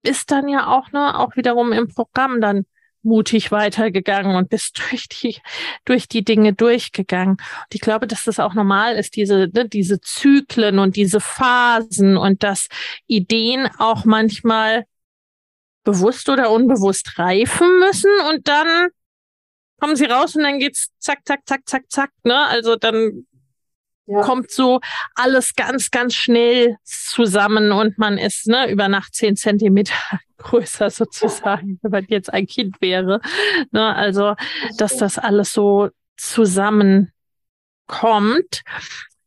ist dann ja auch, ne, auch wiederum im Programm dann mutig weitergegangen und bist durch die, durch die Dinge durchgegangen. Und ich glaube, dass das auch normal ist, diese, ne, diese Zyklen und diese Phasen und dass Ideen auch manchmal bewusst oder unbewusst reifen müssen und dann kommen sie raus und dann geht's zack, zack, zack, zack, zack, ne? Also dann ja. kommt so alles ganz, ganz schnell zusammen und man ist ne, über Nacht zehn Zentimeter größer sozusagen, wenn man jetzt ein Kind wäre. Ne, also, dass das alles so zusammenkommt.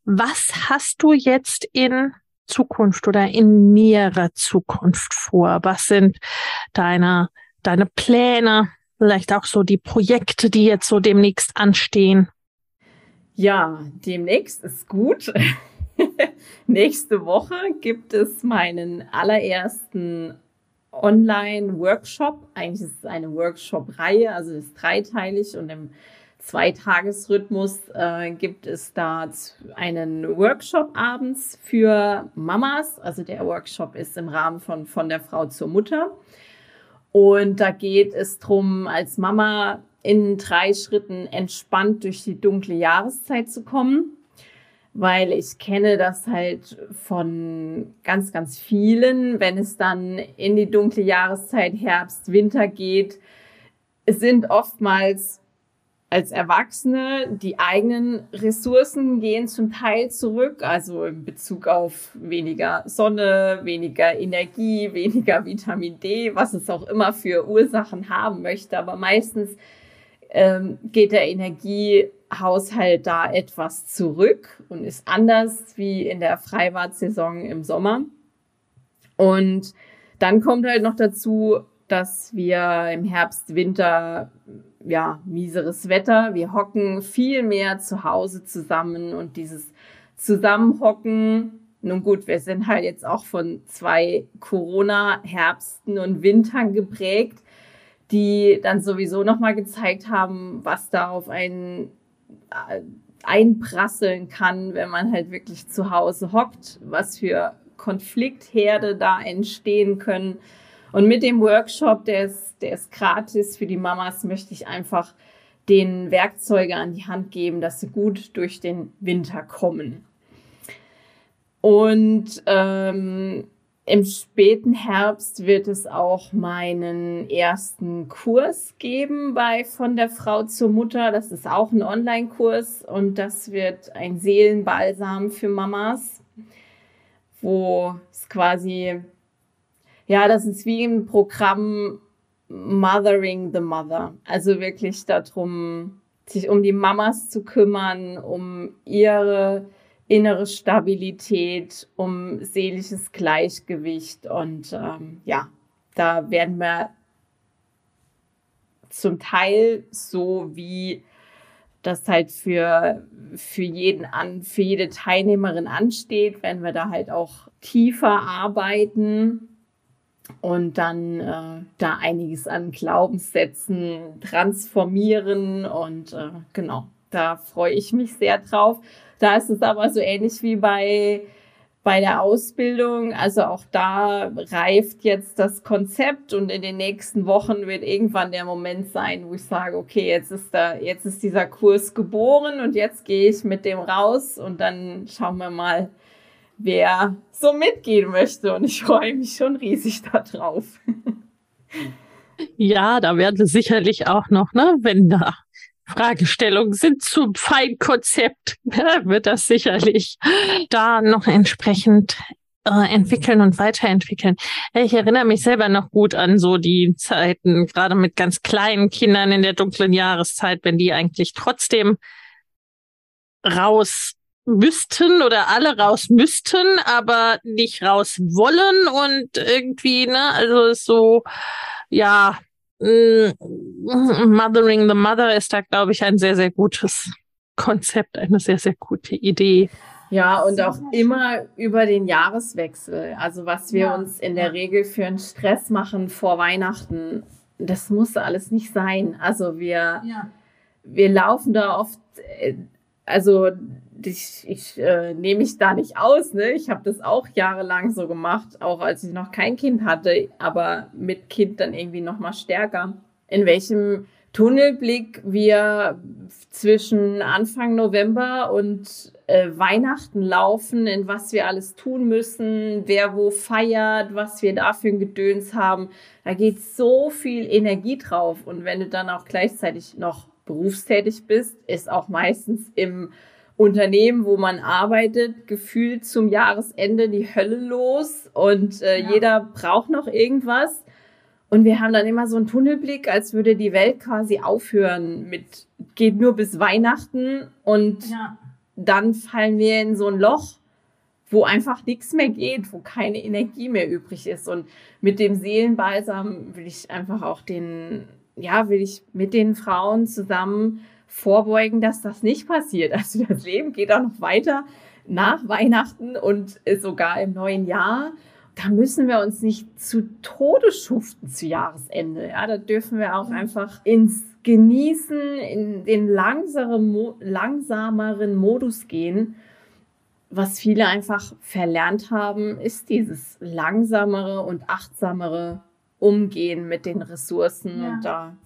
Was hast du jetzt in Zukunft oder in näherer Zukunft vor? Was sind deine, deine Pläne? Vielleicht auch so die Projekte, die jetzt so demnächst anstehen? Ja, demnächst ist gut. Nächste Woche gibt es meinen allerersten Online-Workshop. Eigentlich ist es eine Workshop-Reihe, also ist dreiteilig und im Zweitagesrhythmus äh, gibt es da einen Workshop abends für Mamas. Also der Workshop ist im Rahmen von von der Frau zur Mutter. Und da geht es drum, als Mama in drei Schritten entspannt durch die dunkle Jahreszeit zu kommen, weil ich kenne das halt von ganz, ganz vielen, wenn es dann in die dunkle Jahreszeit Herbst, Winter geht. Es sind oftmals als Erwachsene, die eigenen Ressourcen gehen zum Teil zurück, also in Bezug auf weniger Sonne, weniger Energie, weniger Vitamin D, was es auch immer für Ursachen haben möchte. Aber meistens ähm, geht der Energiehaushalt da etwas zurück und ist anders wie in der Freiwartsaison im Sommer. Und dann kommt halt noch dazu, dass wir im Herbst, Winter, ja, mieseres Wetter, wir hocken viel mehr zu Hause zusammen und dieses Zusammenhocken, nun gut, wir sind halt jetzt auch von zwei Corona-Herbsten und Wintern geprägt die dann sowieso nochmal gezeigt haben, was da auf einen äh, einprasseln kann, wenn man halt wirklich zu Hause hockt, was für Konfliktherde da entstehen können. Und mit dem Workshop, der ist, der ist gratis für die Mamas, möchte ich einfach den Werkzeuge an die Hand geben, dass sie gut durch den Winter kommen. Und ähm, im späten Herbst wird es auch meinen ersten Kurs geben bei Von der Frau zur Mutter. Das ist auch ein Online-Kurs und das wird ein Seelenbalsam für Mamas, wo es quasi, ja, das ist wie ein Programm Mothering the Mother. Also wirklich darum, sich um die Mamas zu kümmern, um ihre innere Stabilität, um seelisches Gleichgewicht. Und ähm, ja, da werden wir zum Teil so wie das halt für, für jeden an, für jede Teilnehmerin ansteht, wenn wir da halt auch tiefer arbeiten und dann äh, da einiges an Glaubenssätzen transformieren und äh, genau, da freue ich mich sehr drauf. Da ist es aber so ähnlich wie bei bei der Ausbildung. Also auch da reift jetzt das Konzept und in den nächsten Wochen wird irgendwann der Moment sein, wo ich sage, okay, jetzt ist da, jetzt ist dieser Kurs geboren und jetzt gehe ich mit dem raus und dann schauen wir mal, wer so mitgehen möchte. Und ich freue mich schon riesig darauf. Ja, da werden sicherlich auch noch, ne, wenn da Fragestellungen sind zum Feinkonzept, wird das sicherlich da noch entsprechend äh, entwickeln und weiterentwickeln. Ich erinnere mich selber noch gut an so die Zeiten, gerade mit ganz kleinen Kindern in der dunklen Jahreszeit, wenn die eigentlich trotzdem raus müssten oder alle raus müssten, aber nicht raus wollen und irgendwie, ne, also so, ja, Mothering the Mother ist da, glaube ich, ein sehr, sehr gutes Konzept, eine sehr, sehr gute Idee. Ja, und auch immer über den Jahreswechsel. Also was wir ja. uns in der Regel für einen Stress machen vor Weihnachten, das muss alles nicht sein. Also wir, ja. wir laufen da oft, äh, also ich, ich äh, nehme mich da nicht aus. Ne? Ich habe das auch jahrelang so gemacht, auch als ich noch kein Kind hatte, aber mit Kind dann irgendwie noch mal stärker. In welchem Tunnelblick wir zwischen Anfang November und äh, Weihnachten laufen, in was wir alles tun müssen, wer wo feiert, was wir da für ein Gedöns haben. Da geht so viel Energie drauf. Und wenn du dann auch gleichzeitig noch berufstätig bist, ist auch meistens im Unternehmen, wo man arbeitet, gefühlt zum Jahresende die Hölle los und äh, ja. jeder braucht noch irgendwas. Und wir haben dann immer so einen Tunnelblick, als würde die Welt quasi aufhören mit, geht nur bis Weihnachten und ja. dann fallen wir in so ein Loch, wo einfach nichts mehr geht, wo keine Energie mehr übrig ist. Und mit dem Seelenbalsam will ich einfach auch den, ja, will ich mit den Frauen zusammen vorbeugen, dass das nicht passiert. Also das Leben geht auch noch weiter nach Weihnachten und sogar im neuen Jahr. Da müssen wir uns nicht zu Tode schuften zu Jahresende. Ja, da dürfen wir auch einfach ins Genießen, in den langsameren, langsameren Modus gehen. Was viele einfach verlernt haben, ist dieses langsamere und achtsamere Umgehen mit den Ressourcen. Ja. Und da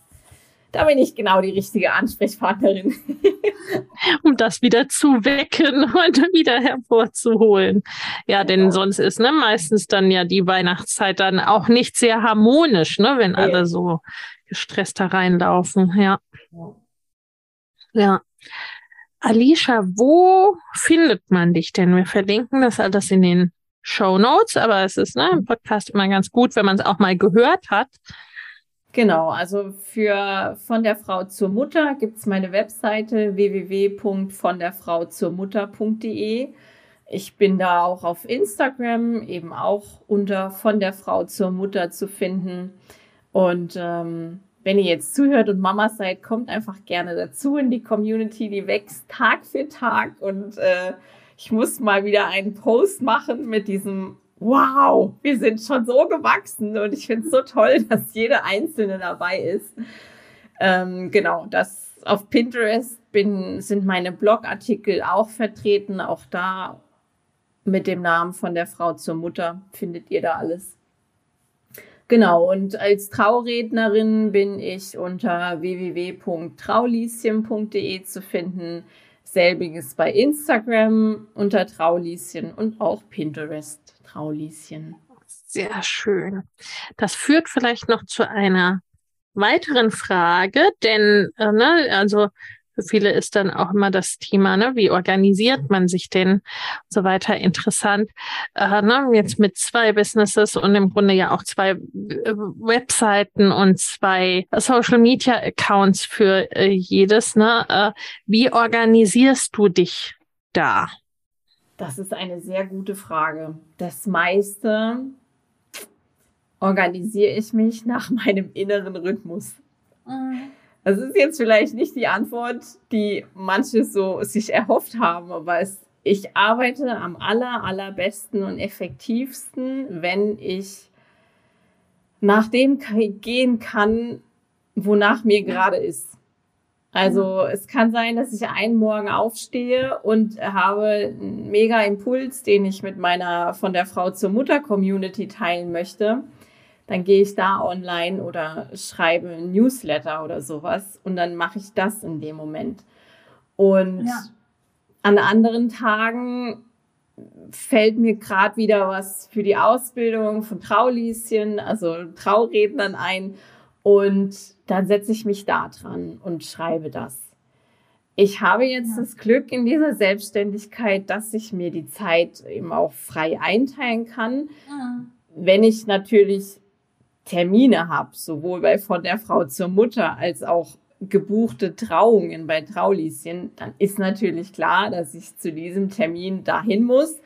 da bin ich genau die richtige Ansprechpartnerin. um das wieder zu wecken und wieder hervorzuholen. Ja, denn genau. sonst ist ne, meistens dann ja die Weihnachtszeit dann auch nicht sehr harmonisch, ne, wenn alle so gestresst da reinlaufen. Ja. Ja. Alicia, wo findet man dich denn? Wir verlinken das alles in den Show Notes, aber es ist ne, im Podcast immer ganz gut, wenn man es auch mal gehört hat. Genau, also für von der Frau zur Mutter gibt es meine Webseite www.vonderfrauzurmutter.de. Ich bin da auch auf Instagram, eben auch unter von der Frau zur Mutter zu finden. Und ähm, wenn ihr jetzt zuhört und Mama seid, kommt einfach gerne dazu in die Community. Die wächst Tag für Tag und äh, ich muss mal wieder einen Post machen mit diesem wow, wir sind schon so gewachsen und ich finde es so toll, dass jede Einzelne dabei ist. Ähm, genau, das auf Pinterest bin, sind meine Blogartikel auch vertreten. Auch da mit dem Namen von der Frau zur Mutter findet ihr da alles. Genau, und als Traurednerin bin ich unter www.traulieschen.de zu finden. Selbiges bei Instagram unter Traulieschen und auch Pinterest. Traulieschen. Sehr schön. Das führt vielleicht noch zu einer weiteren Frage, denn äh, ne, also für viele ist dann auch immer das Thema, ne, wie organisiert man sich denn und so weiter interessant. Äh, ne, jetzt mit zwei Businesses und im Grunde ja auch zwei äh, Webseiten und zwei Social Media Accounts für äh, jedes. Ne, äh, wie organisierst du dich da? Das ist eine sehr gute Frage. Das meiste organisiere ich mich nach meinem inneren Rhythmus. Mhm. Das ist jetzt vielleicht nicht die Antwort, die manche so sich erhofft haben, aber es, ich arbeite am aller, allerbesten und effektivsten, wenn ich nach dem gehen kann, wonach mir gerade ist. Also es kann sein, dass ich einen Morgen aufstehe und habe einen mega Impuls, den ich mit meiner von der Frau zur Mutter Community teilen möchte. Dann gehe ich da online oder schreibe ein Newsletter oder sowas und dann mache ich das in dem Moment. Und ja. an anderen Tagen fällt mir gerade wieder was für die Ausbildung von Traulieschen, also Traurednern ein und dann setze ich mich da dran und schreibe das. Ich habe jetzt ja. das Glück in dieser Selbstständigkeit, dass ich mir die Zeit eben auch frei einteilen kann. Ja. Wenn ich natürlich Termine habe, sowohl bei von der Frau zur Mutter als auch gebuchte Trauungen bei Traulieschen, dann ist natürlich klar, dass ich zu diesem Termin dahin muss,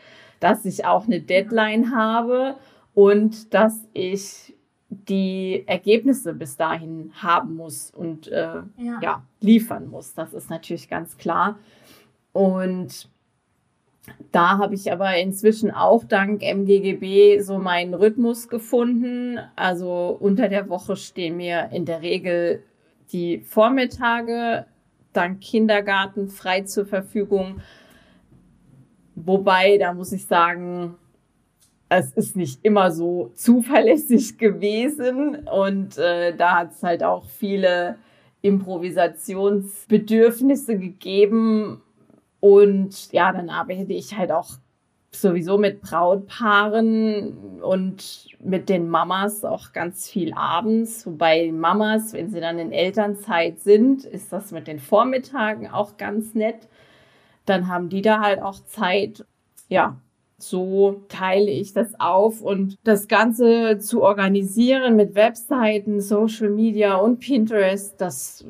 dass ich auch eine Deadline habe und dass ich die Ergebnisse bis dahin haben muss und äh, ja. ja. liefern muss. Das ist natürlich ganz klar. Und da habe ich aber inzwischen auch dank MGGB so meinen Rhythmus gefunden. Also unter der Woche stehen mir in der Regel die Vormittage dank Kindergarten frei zur Verfügung. Wobei, da muss ich sagen, es ist nicht immer so zuverlässig gewesen und äh, da hat es halt auch viele Improvisationsbedürfnisse gegeben und ja, dann arbeite ich halt auch sowieso mit Brautpaaren und mit den Mamas auch ganz viel abends. Wobei Mamas, wenn sie dann in Elternzeit sind, ist das mit den Vormittagen auch ganz nett. Dann haben die da halt auch Zeit. Ja, so teile ich das auf und das Ganze zu organisieren mit Webseiten, Social Media und Pinterest, das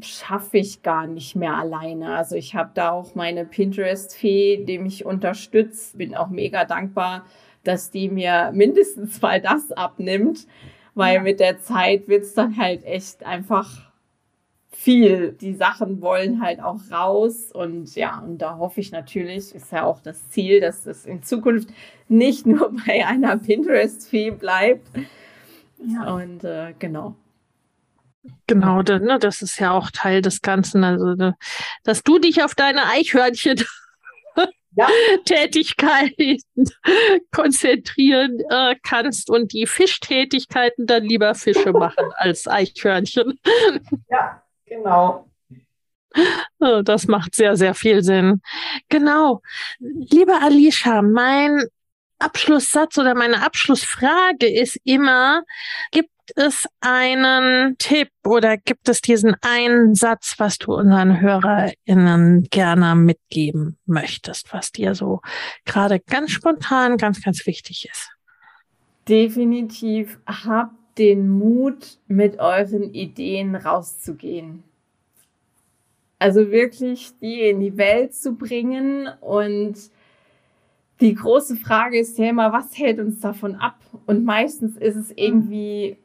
schaffe ich gar nicht mehr alleine. Also ich habe da auch meine Pinterest-Fee, die mich unterstützt. Bin auch mega dankbar, dass die mir mindestens mal das abnimmt, weil mit der Zeit wird's dann halt echt einfach viel. Die Sachen wollen halt auch raus und ja, und da hoffe ich natürlich, ist ja auch das Ziel, dass es in Zukunft nicht nur bei einer Pinterest-Fee bleibt. Ja. Und äh, genau. Genau, ne, das ist ja auch Teil des Ganzen. Also, ne, dass du dich auf deine Eichhörnchen ja. Tätigkeiten konzentrieren äh, kannst und die Fischtätigkeiten dann lieber Fische machen als Eichhörnchen. Ja, Genau. Oh, das macht sehr, sehr viel Sinn. Genau. Liebe Alicia, mein Abschlusssatz oder meine Abschlussfrage ist immer, gibt es einen Tipp oder gibt es diesen einen Satz, was du unseren HörerInnen gerne mitgeben möchtest, was dir so gerade ganz spontan ganz, ganz wichtig ist? Definitiv habt den Mut, mit euren Ideen rauszugehen. Also wirklich die in die Welt zu bringen und die große Frage ist ja immer, was hält uns davon ab? Und meistens ist es irgendwie,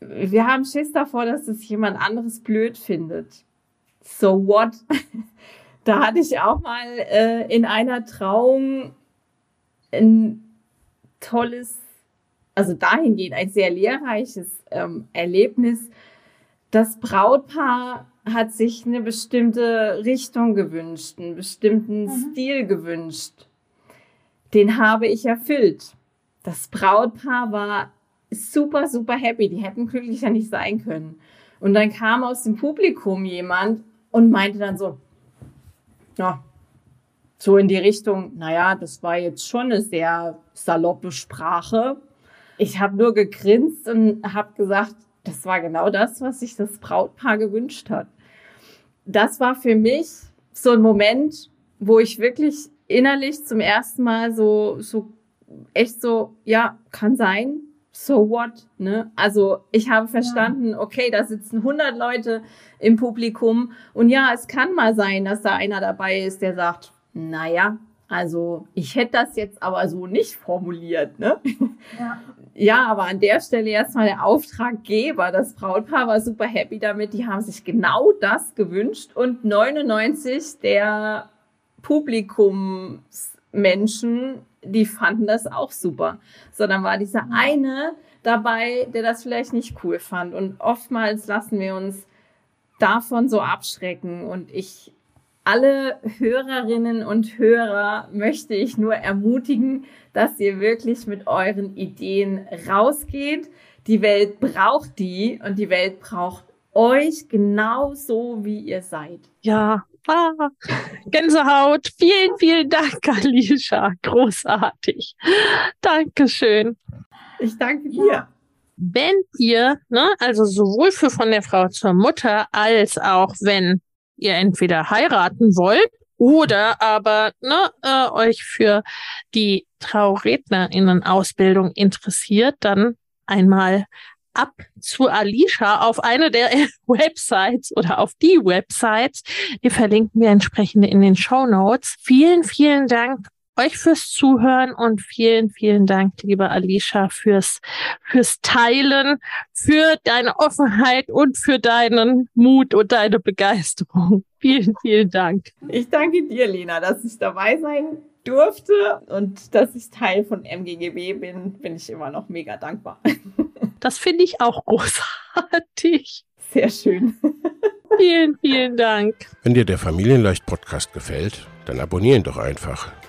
wir haben Schiss davor, dass es jemand anderes blöd findet. So what? da hatte ich auch mal äh, in einer Trauung ein tolles also dahingehend ein sehr lehrreiches ähm, Erlebnis. Das Brautpaar hat sich eine bestimmte Richtung gewünscht, einen bestimmten mhm. Stil gewünscht. Den habe ich erfüllt. Das Brautpaar war super, super happy. Die hätten glücklicher nicht sein können. Und dann kam aus dem Publikum jemand und meinte dann so, ja, so in die Richtung, naja, das war jetzt schon eine sehr saloppe Sprache. Ich habe nur gegrinst und habe gesagt, das war genau das, was sich das Brautpaar gewünscht hat. Das war für mich so ein Moment, wo ich wirklich innerlich zum ersten Mal so, so echt so, ja, kann sein, so what, ne? Also ich habe verstanden, okay, da sitzen 100 Leute im Publikum und ja, es kann mal sein, dass da einer dabei ist, der sagt, naja, also ich hätte das jetzt aber so nicht formuliert, ne? Ja. ja, aber an der Stelle erstmal der Auftraggeber, das Brautpaar war super happy damit, die haben sich genau das gewünscht und 99 der Publikumsmenschen, die fanden das auch super. Sondern war dieser eine dabei, der das vielleicht nicht cool fand. Und oftmals lassen wir uns davon so abschrecken. Und ich, alle Hörerinnen und Hörer möchte ich nur ermutigen, dass ihr wirklich mit euren Ideen rausgeht. Die Welt braucht die und die Welt braucht euch genauso, wie ihr seid. Ja, Ah, Gänsehaut. Vielen, vielen Dank, Alicia. Großartig. Dankeschön. Ich danke dir. Wenn ihr, ne, also sowohl für von der Frau zur Mutter als auch wenn ihr entweder heiraten wollt oder aber ne, äh, euch für die Traurednerinnen-Ausbildung interessiert, dann einmal ab zu Alicia auf eine der Websites oder auf die Websites. Die verlinken wir entsprechend in den Show Notes. Vielen, vielen Dank euch fürs Zuhören und vielen, vielen Dank, liebe Alicia, fürs, fürs Teilen, für deine Offenheit und für deinen Mut und deine Begeisterung. Vielen, vielen Dank. Ich danke dir, Lena, dass ich dabei sein durfte und dass ich Teil von MGGB bin, bin ich immer noch mega dankbar. Das finde ich auch großartig. Sehr schön. Vielen, vielen Dank. Wenn dir der Familienleicht Podcast gefällt, dann abonniere ihn doch einfach